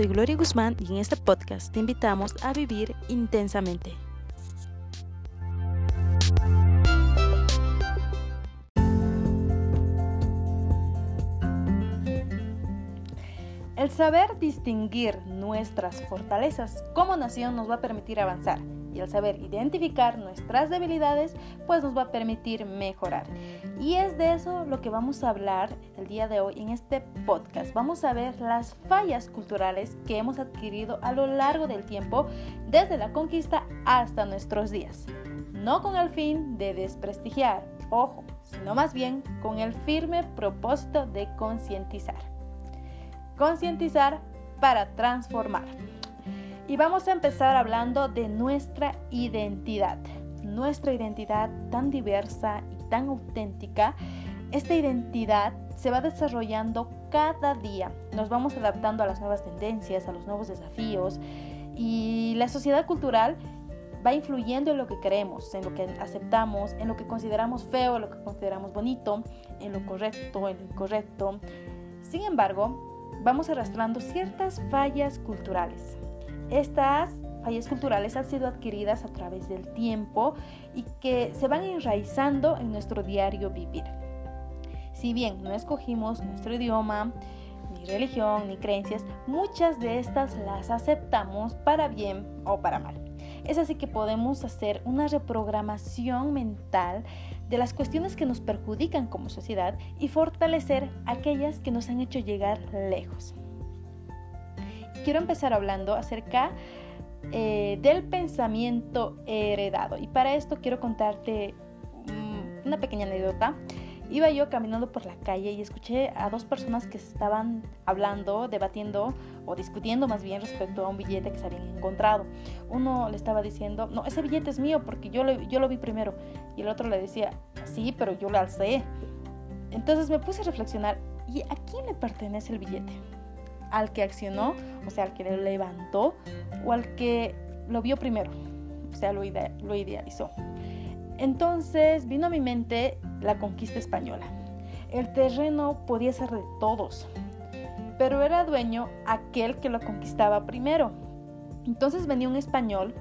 soy Gloria Guzmán y en este podcast te invitamos a vivir intensamente. El saber distinguir nuestras fortalezas como nación nos va a permitir avanzar y el saber identificar nuestras debilidades pues nos va a permitir mejorar. Y es de eso lo que vamos a hablar el día de hoy en este podcast. Vamos a ver las fallas culturales que hemos adquirido a lo largo del tiempo desde la conquista hasta nuestros días. No con el fin de desprestigiar, ojo, sino más bien con el firme propósito de concientizar concientizar para transformar. Y vamos a empezar hablando de nuestra identidad. Nuestra identidad tan diversa y tan auténtica. Esta identidad se va desarrollando cada día. Nos vamos adaptando a las nuevas tendencias, a los nuevos desafíos. Y la sociedad cultural va influyendo en lo que queremos, en lo que aceptamos, en lo que consideramos feo, en lo que consideramos bonito, en lo correcto, en lo incorrecto. Sin embargo, vamos arrastrando ciertas fallas culturales. Estas fallas culturales han sido adquiridas a través del tiempo y que se van enraizando en nuestro diario vivir. Si bien no escogimos nuestro idioma, ni religión, ni creencias, muchas de estas las aceptamos para bien o para mal. Es así que podemos hacer una reprogramación mental de las cuestiones que nos perjudican como sociedad y fortalecer aquellas que nos han hecho llegar lejos. Quiero empezar hablando acerca eh, del pensamiento heredado y para esto quiero contarte mm, una pequeña anécdota Iba yo caminando por la calle y escuché a dos personas que estaban hablando, debatiendo o discutiendo más bien respecto a un billete que se habían encontrado. Uno le estaba diciendo, no, ese billete es mío porque yo lo, yo lo vi primero. Y el otro le decía, sí, pero yo lo alcé. Entonces me puse a reflexionar, ¿y a quién le pertenece el billete? ¿Al que accionó, o sea, al que lo levantó, o al que lo vio primero, o sea, lo, lo idealizó? Entonces vino a mi mente la conquista española. El terreno podía ser de todos, pero era dueño aquel que lo conquistaba primero. Entonces venía un español,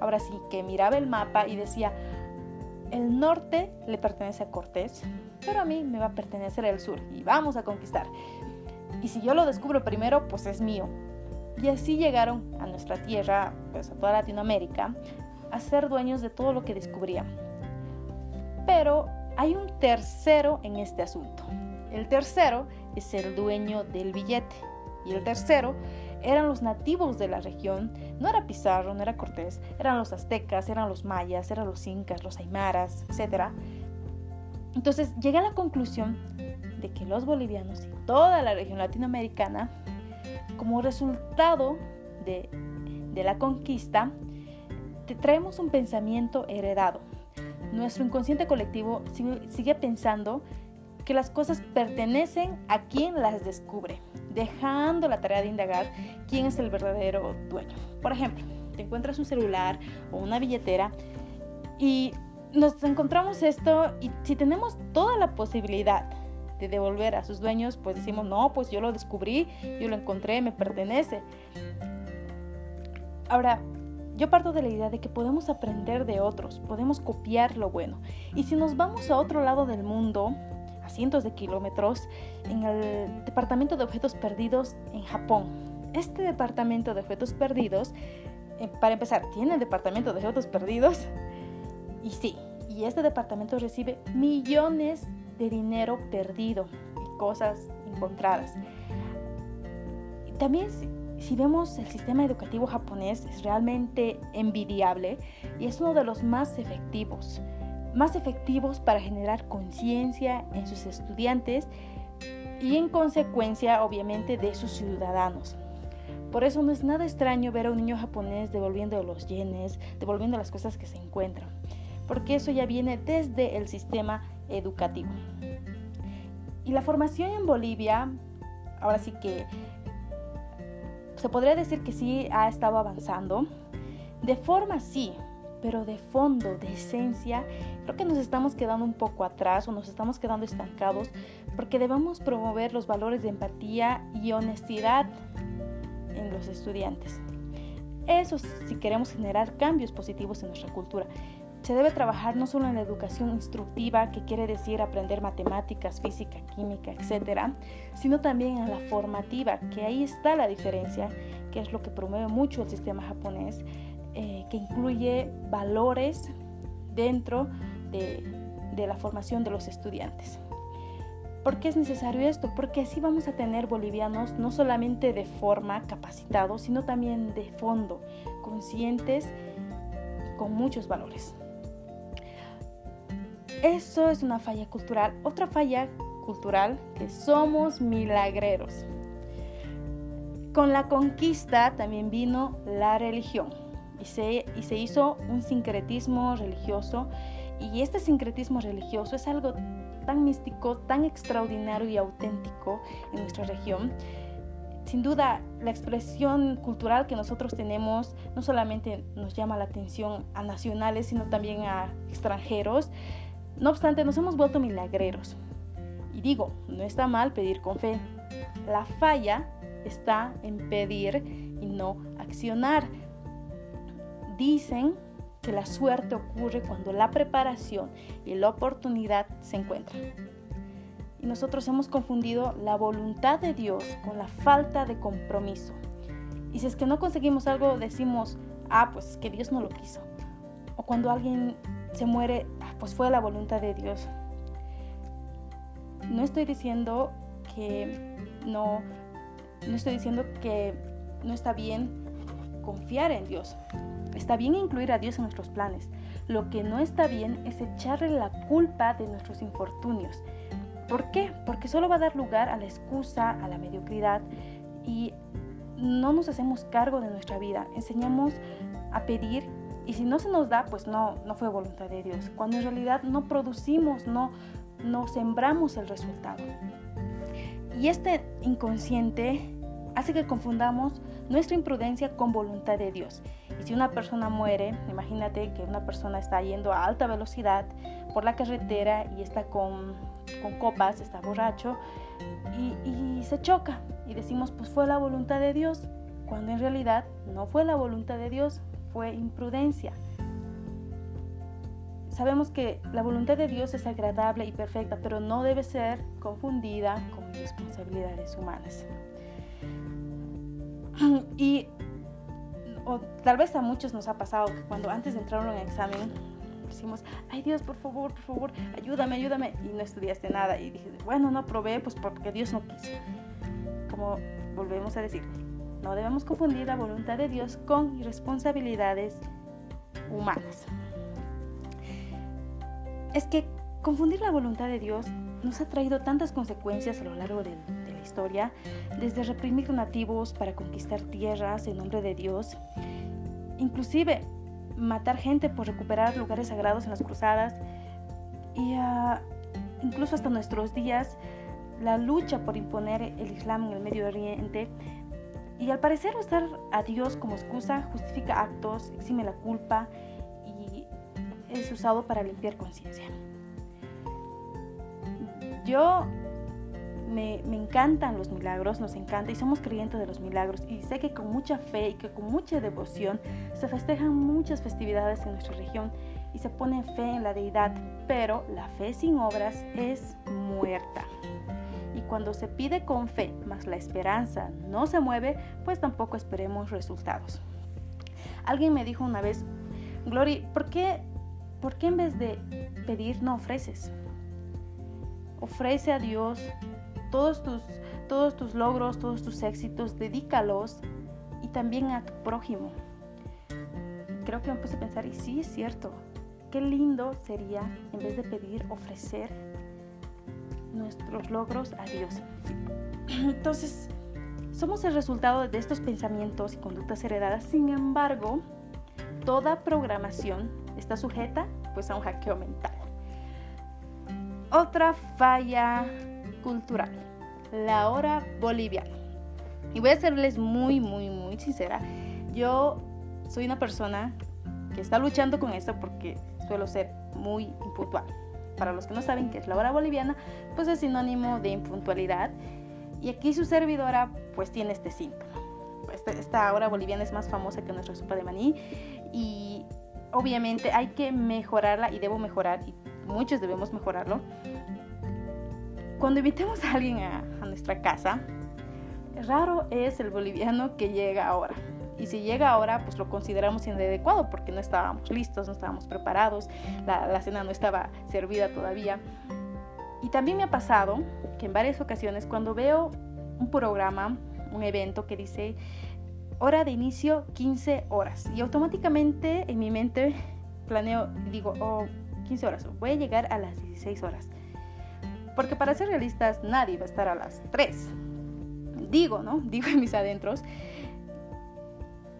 ahora sí, que miraba el mapa y decía, el norte le pertenece a Cortés, pero a mí me va a pertenecer el sur y vamos a conquistar. Y si yo lo descubro primero, pues es mío. Y así llegaron a nuestra tierra, pues a toda Latinoamérica, a ser dueños de todo lo que descubrían. Pero hay un tercero en este asunto. El tercero es el dueño del billete. Y el tercero eran los nativos de la región. No era Pizarro, no era Cortés, eran los aztecas, eran los mayas, eran los incas, los aymaras, etc. Entonces llegué a la conclusión que los bolivianos y toda la región latinoamericana, como resultado de, de la conquista, traemos un pensamiento heredado. Nuestro inconsciente colectivo sigue, pensando que las cosas pertenecen a quien las descubre, dejando la tarea de indagar quién es el verdadero dueño. Por ejemplo, te encuentras un celular o una billetera y nos encontramos esto y si tenemos toda la posibilidad de devolver a sus dueños, pues decimos, no, pues yo lo descubrí, yo lo encontré, me pertenece. Ahora, yo parto de la idea de que podemos aprender de otros, podemos copiar lo bueno. Y si nos vamos a otro lado del mundo, a cientos de kilómetros, en el Departamento de Objetos Perdidos en Japón. Este Departamento de Objetos Perdidos, eh, para empezar, tiene el Departamento de Objetos Perdidos. Y sí, y este departamento recibe millones de dinero perdido y cosas encontradas. También si vemos el sistema educativo japonés es realmente envidiable y es uno de los más efectivos, más efectivos para generar conciencia en sus estudiantes y en consecuencia obviamente de sus ciudadanos. Por eso no es nada extraño ver a un niño japonés devolviendo los yenes, devolviendo las cosas que se encuentran, porque eso ya viene desde el sistema educativo. Y la formación en Bolivia, ahora sí que se podría decir que sí ha estado avanzando. De forma sí, pero de fondo, de esencia, creo que nos estamos quedando un poco atrás o nos estamos quedando estancados porque debemos promover los valores de empatía y honestidad en los estudiantes. Eso si queremos generar cambios positivos en nuestra cultura. Se debe trabajar no solo en la educación instructiva, que quiere decir aprender matemáticas, física, química, etc., sino también en la formativa, que ahí está la diferencia, que es lo que promueve mucho el sistema japonés, eh, que incluye valores dentro de, de la formación de los estudiantes. ¿Por qué es necesario esto? Porque así vamos a tener bolivianos no solamente de forma capacitados, sino también de fondo, conscientes y con muchos valores. Eso es una falla cultural. Otra falla cultural que somos milagreros. Con la conquista también vino la religión y se, y se hizo un sincretismo religioso y este sincretismo religioso es algo tan místico, tan extraordinario y auténtico en nuestra región. Sin duda, la expresión cultural que nosotros tenemos no solamente nos llama la atención a nacionales, sino también a extranjeros. No obstante, nos hemos vuelto milagreros. Y digo, no está mal pedir con fe. La falla está en pedir y no accionar. Dicen que la suerte ocurre cuando la preparación y la oportunidad se encuentran. Y nosotros hemos confundido la voluntad de Dios con la falta de compromiso. Y si es que no conseguimos algo, decimos, ah, pues que Dios no lo quiso. O cuando alguien se muere, pues fue la voluntad de Dios. No estoy diciendo que no, no estoy diciendo que no está bien confiar en Dios. Está bien incluir a Dios en nuestros planes. Lo que no está bien es echarle la culpa de nuestros infortunios. ¿Por qué? Porque solo va a dar lugar a la excusa, a la mediocridad y no nos hacemos cargo de nuestra vida. Enseñamos a pedir y si no se nos da, pues no, no fue voluntad de Dios. Cuando en realidad no producimos, no, no sembramos el resultado. Y este inconsciente hace que confundamos nuestra imprudencia con voluntad de Dios. Y si una persona muere, imagínate que una persona está yendo a alta velocidad por la carretera y está con, con copas, está borracho y, y se choca. Y decimos, pues fue la voluntad de Dios, cuando en realidad no fue la voluntad de Dios, fue imprudencia. Sabemos que la voluntad de Dios es agradable y perfecta, pero no debe ser confundida con responsabilidades humanas. Y tal vez a muchos nos ha pasado que cuando antes de entrar a un examen decimos, ay Dios, por favor, por favor, ayúdame, ayúdame, y no estudiaste nada. Y dije, bueno, no probé, pues porque Dios no quiso. Como volvemos a decir, no debemos confundir la voluntad de Dios con responsabilidades humanas. Es que confundir la voluntad de Dios nos ha traído tantas consecuencias a lo largo de, la historia, desde reprimir nativos para conquistar tierras en nombre de Dios, inclusive matar gente por recuperar lugares sagrados en las cruzadas y uh, incluso hasta nuestros días la lucha por imponer el Islam en el Medio Oriente y al parecer usar a Dios como excusa justifica actos, exime la culpa y es usado para limpiar conciencia. Yo me, me, encantan los milagros, nos encanta y somos creyentes de los milagros y sé que con mucha fe y que con mucha devoción se festejan muchas festividades en nuestra región y se pone fe en la deidad, pero la fe sin obras es muerta cuando se pide con fe, mas la esperanza no se mueve, pues tampoco esperemos resultados. Alguien me dijo una vez, Glory, ¿por qué, ¿por qué en vez de pedir no ofreces? Ofrece a Dios todos tus, todos tus logros, todos tus éxitos, dedícalos y también a tu prójimo. Creo que me puse a pensar, y sí es cierto, qué lindo sería en vez de pedir, ofrecer nuestros logros a Dios. Entonces, somos el resultado de estos pensamientos y conductas heredadas. Sin embargo, toda programación está sujeta pues a un hackeo mental. Otra falla cultural, la hora boliviana. Y voy a serles muy, muy, muy sincera. Yo soy una persona que está luchando con esto porque suelo ser muy impuntual. Para los que no saben qué es la hora boliviana, pues es sinónimo de impuntualidad. Y aquí su servidora pues tiene este síntoma. esta, esta hora boliviana es más famosa que nuestra sopa de maní y obviamente hay que mejorarla y debo mejorar y muchos debemos mejorarlo. Cuando invitemos a alguien a, a nuestra casa, raro es el boliviano que llega ahora. Y si llega ahora, pues lo consideramos inadecuado porque no estábamos listos, no estábamos preparados, la, la, cena no estaba servida todavía. Y también me ha pasado que en varias ocasiones cuando veo un programa, un evento que dice hora de inicio 15 horas y automáticamente en mi mente planeo y digo, oh, 15 horas, voy a llegar a las 16 horas. Porque para ser realistas, nadie va a estar a las 3. Digo, ¿no? Digo en mis adentros.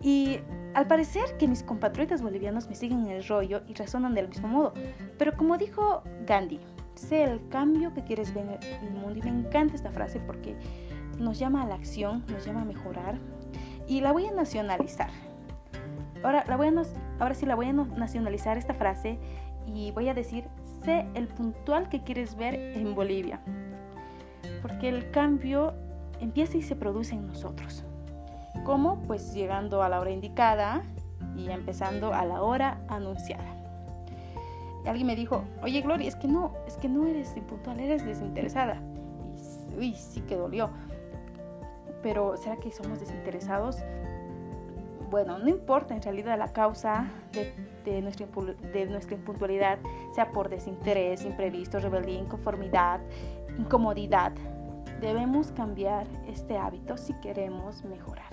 Y al parecer que mis compatriotas bolivianos me siguen en el rollo y razonan del mismo modo. Pero como dijo Gandhi, sé el cambio que quieres ver en el mundo y me encanta esta frase porque nos llama a la acción, nos llama a mejorar y la voy a nacionalizar. Ahora, la voy a, ahora sí la voy a nacionalizar esta frase y voy a decir, sé el puntual que quieres ver en Bolivia. Porque el cambio empieza y se produce en nosotros. ¿Cómo? Pues llegando a la hora indicada y empezando a la hora anunciada. Y alguien me dijo, oye Gloria, es que no, es que no eres impuntual, eres desinteresada. Y uy, sí que dolió. Pero ¿será que somos desinteresados? Bueno, no importa en realidad la causa de, de, nuestra, de nuestra impuntualidad, sea por desinterés, imprevisto, rebeldía, inconformidad, incomodidad, debemos cambiar este hábito si queremos mejorar.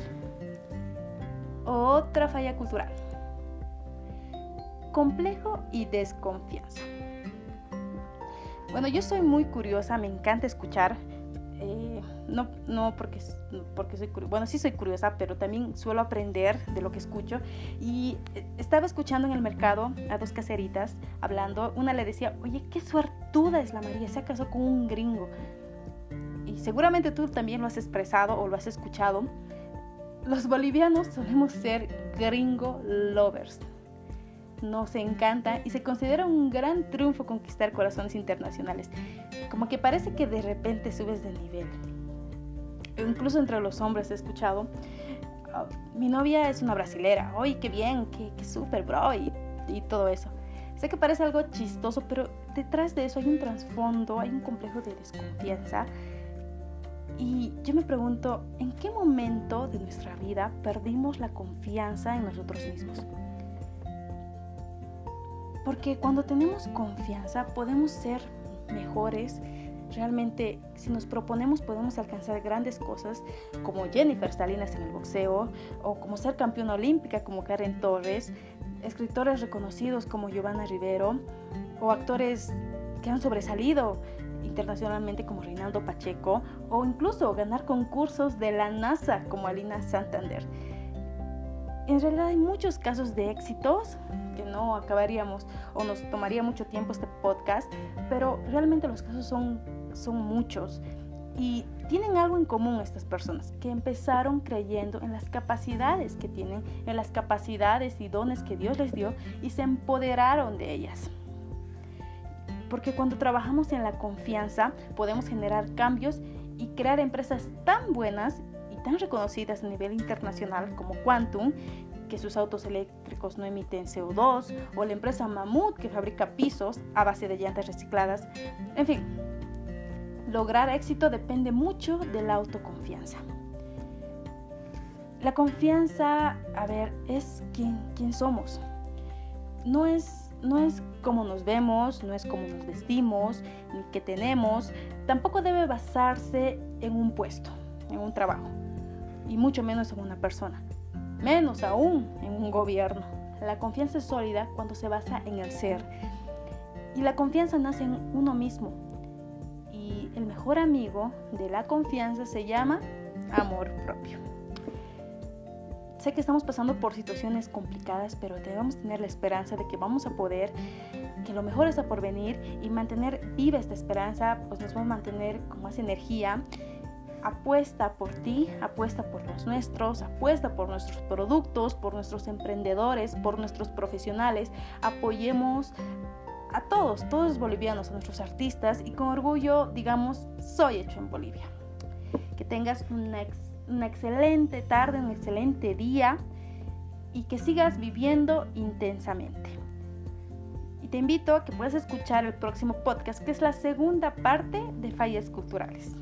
Otra falla cultural. Complejo y desconfianza. Bueno, yo soy muy curiosa, me encanta escuchar. Eh, no, no porque, porque soy curiosa, bueno, sí soy curiosa, pero también suelo aprender de lo que escucho. Y eh, estaba escuchando en el mercado a dos caseritas hablando. Una le decía, oye, qué suertuda es la María, se casó con un gringo. Seguramente tú también lo has expresado o lo has escuchado los bolivianos solemos ser gringo lovers. Nos encanta y se considera un gran triunfo conquistar corazones internacionales. Como que parece que de repente subes de nivel. Incluso entre los hombres he escuchado, ah, mi novia es una brasilera, ¡ay, qué bien! ¡Qué, qué súper, bro! Y, y todo eso. Sé que parece algo chistoso, pero detrás de eso hay un trasfondo, hay un complejo de desconfianza y yo me pregunto, ¿en qué momento de nuestra vida perdimos la confianza en nosotros mismos? Porque cuando tenemos confianza podemos ser mejores. Realmente, si nos proponemos, podemos alcanzar grandes cosas como Jennifer Salinas en el boxeo, o como ser campeona olímpica como Karen Torres, escritores reconocidos como Giovanna Rivero, o actores que han sobresalido internacionalmente como Reinaldo Pacheco o incluso ganar concursos de la NASA como Alina Santander. En realidad hay muchos casos de éxitos que no acabaríamos o nos tomaría mucho tiempo este podcast, pero realmente los casos son, son muchos y tienen algo en común estas personas, que empezaron creyendo en las capacidades que tienen, en las capacidades y dones que Dios les dio y se empoderaron de ellas porque cuando trabajamos en la confianza podemos generar cambios y crear empresas tan buenas y tan reconocidas a nivel internacional como Quantum, que sus autos eléctricos no emiten CO2, o la empresa Mammoth que fabrica pisos a base de llantas recicladas. En fin, lograr éxito depende mucho de la autoconfianza. La confianza, a ver, es quién somos. No es no es cómo nos vemos, no es cómo nos vestimos, ni qué tenemos, tampoco debe basarse en un puesto, en un trabajo, y mucho menos en una persona, menos aún en un gobierno. La confianza es sólida cuando se basa en el ser, y la confianza nace en uno mismo, y el mejor amigo de la confianza se llama amor propio. Sé que estamos pasando por situaciones complicadas, pero debemos tener la esperanza de que vamos a poder, que lo mejor está por venir y mantener viva esta esperanza, pues nos va a mantener con más energía. Apuesta por ti, apuesta por los nuestros, apuesta por nuestros productos, por nuestros emprendedores, por nuestros profesionales. Apoyemos a todos, todos los bolivianos, a nuestros artistas y con orgullo digamos, soy hecho en Bolivia. Que tengas un next una excelente tarde, un excelente día y que sigas viviendo intensamente. Y te invito a que puedas escuchar el próximo podcast, que es la segunda parte de Fallas Culturales.